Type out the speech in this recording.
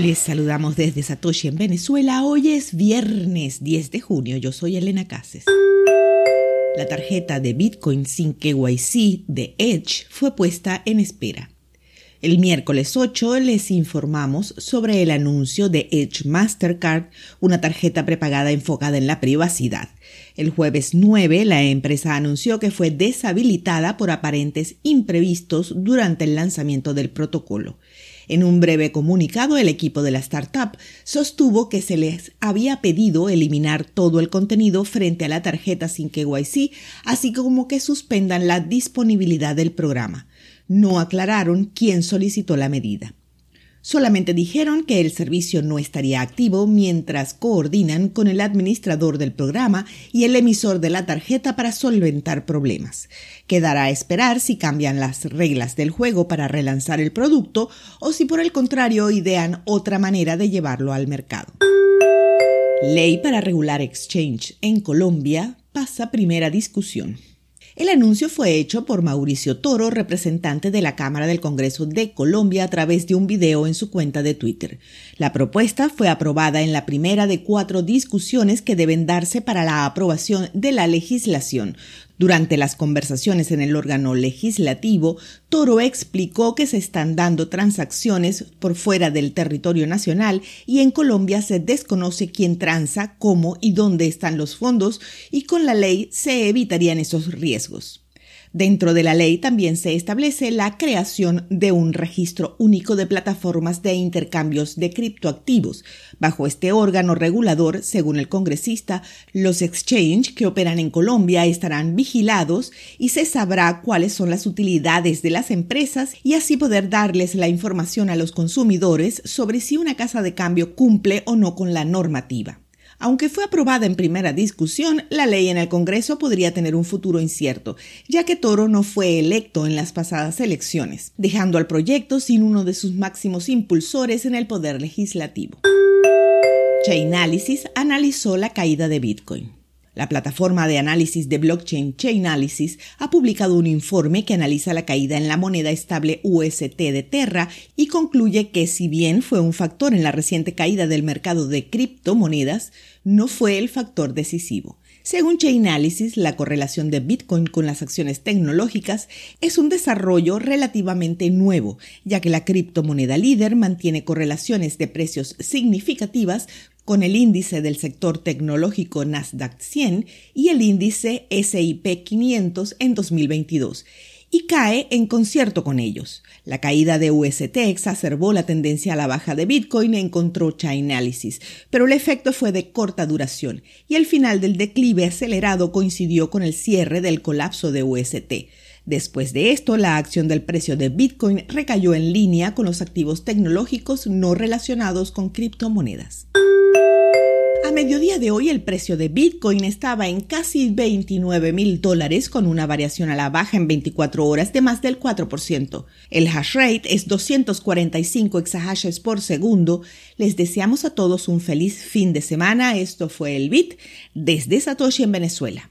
Les saludamos desde Satoshi en Venezuela. Hoy es viernes 10 de junio. Yo soy Elena Cases. La tarjeta de Bitcoin sin KYC de Edge fue puesta en espera. El miércoles 8 les informamos sobre el anuncio de Edge Mastercard, una tarjeta prepagada enfocada en la privacidad. El jueves 9 la empresa anunció que fue deshabilitada por aparentes imprevistos durante el lanzamiento del protocolo. En un breve comunicado, el equipo de la startup sostuvo que se les había pedido eliminar todo el contenido frente a la tarjeta sin KYC, así como que suspendan la disponibilidad del programa no aclararon quién solicitó la medida. Solamente dijeron que el servicio no estaría activo mientras coordinan con el administrador del programa y el emisor de la tarjeta para solventar problemas. Quedará a esperar si cambian las reglas del juego para relanzar el producto o si por el contrario idean otra manera de llevarlo al mercado. Ley para regular exchange en Colombia pasa primera discusión. El anuncio fue hecho por Mauricio Toro, representante de la Cámara del Congreso de Colombia, a través de un video en su cuenta de Twitter. La propuesta fue aprobada en la primera de cuatro discusiones que deben darse para la aprobación de la legislación, durante las conversaciones en el órgano legislativo, Toro explicó que se están dando transacciones por fuera del territorio nacional y en Colombia se desconoce quién transa, cómo y dónde están los fondos y con la ley se evitarían esos riesgos. Dentro de la ley también se establece la creación de un registro único de plataformas de intercambios de criptoactivos. Bajo este órgano regulador, según el congresista, los exchange que operan en Colombia estarán vigilados y se sabrá cuáles son las utilidades de las empresas y así poder darles la información a los consumidores sobre si una casa de cambio cumple o no con la normativa. Aunque fue aprobada en primera discusión, la ley en el Congreso podría tener un futuro incierto, ya que Toro no fue electo en las pasadas elecciones, dejando al proyecto sin uno de sus máximos impulsores en el poder legislativo. Chainalysis analizó la caída de Bitcoin. La plataforma de análisis de blockchain Chainalysis ha publicado un informe que analiza la caída en la moneda estable UST de Terra y concluye que si bien fue un factor en la reciente caída del mercado de criptomonedas, no fue el factor decisivo. Según Chainalysis, la correlación de Bitcoin con las acciones tecnológicas es un desarrollo relativamente nuevo, ya que la criptomoneda líder mantiene correlaciones de precios significativas con el índice del sector tecnológico Nasdaq 100 y el índice SIP 500 en 2022 y cae en concierto con ellos. La caída de UST exacerbó la tendencia a la baja de Bitcoin, encontró Chainalysis, pero el efecto fue de corta duración y el final del declive acelerado coincidió con el cierre del colapso de UST. Después de esto, la acción del precio de Bitcoin recayó en línea con los activos tecnológicos no relacionados con criptomonedas. Mediodía de hoy el precio de Bitcoin estaba en casi 29 mil dólares con una variación a la baja en 24 horas de más del 4%. El hash rate es 245 exahashes por segundo. Les deseamos a todos un feliz fin de semana. Esto fue el Bit desde Satoshi en Venezuela.